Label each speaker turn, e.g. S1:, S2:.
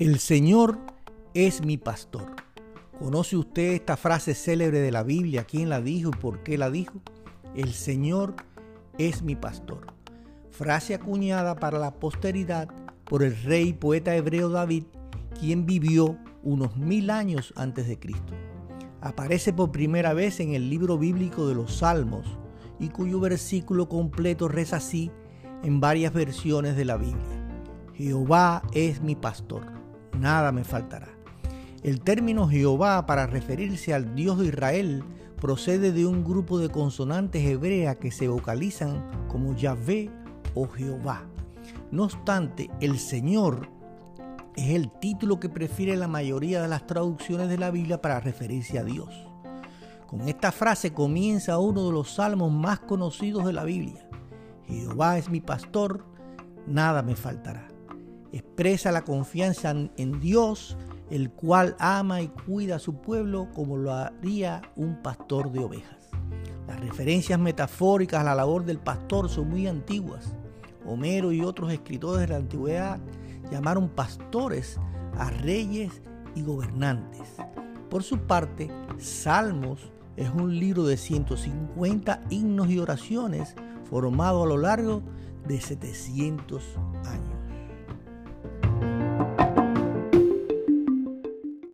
S1: El Señor es mi pastor. ¿Conoce usted esta frase célebre de la Biblia? ¿Quién la dijo y por qué la dijo? El Señor es mi pastor. Frase acuñada para la posteridad por el rey poeta hebreo David, quien vivió unos mil años antes de Cristo. Aparece por primera vez en el libro bíblico de los Salmos y cuyo versículo completo reza así en varias versiones de la Biblia. Jehová es mi pastor, nada me faltará. El término Jehová para referirse al Dios de Israel procede de un grupo de consonantes hebreas que se vocalizan como Yahvé o Jehová. No obstante, el Señor es el título que prefiere la mayoría de las traducciones de la Biblia para referirse a Dios. Con esta frase comienza uno de los salmos más conocidos de la Biblia. Jehová es mi pastor, nada me faltará. Expresa la confianza en Dios, el cual ama y cuida a su pueblo como lo haría un pastor de ovejas. Las referencias metafóricas a la labor del pastor son muy antiguas. Homero y otros escritores de la antigüedad llamaron pastores a reyes y gobernantes. Por su parte, Salmos es un libro de 150 himnos y oraciones formado a lo largo de 700 años.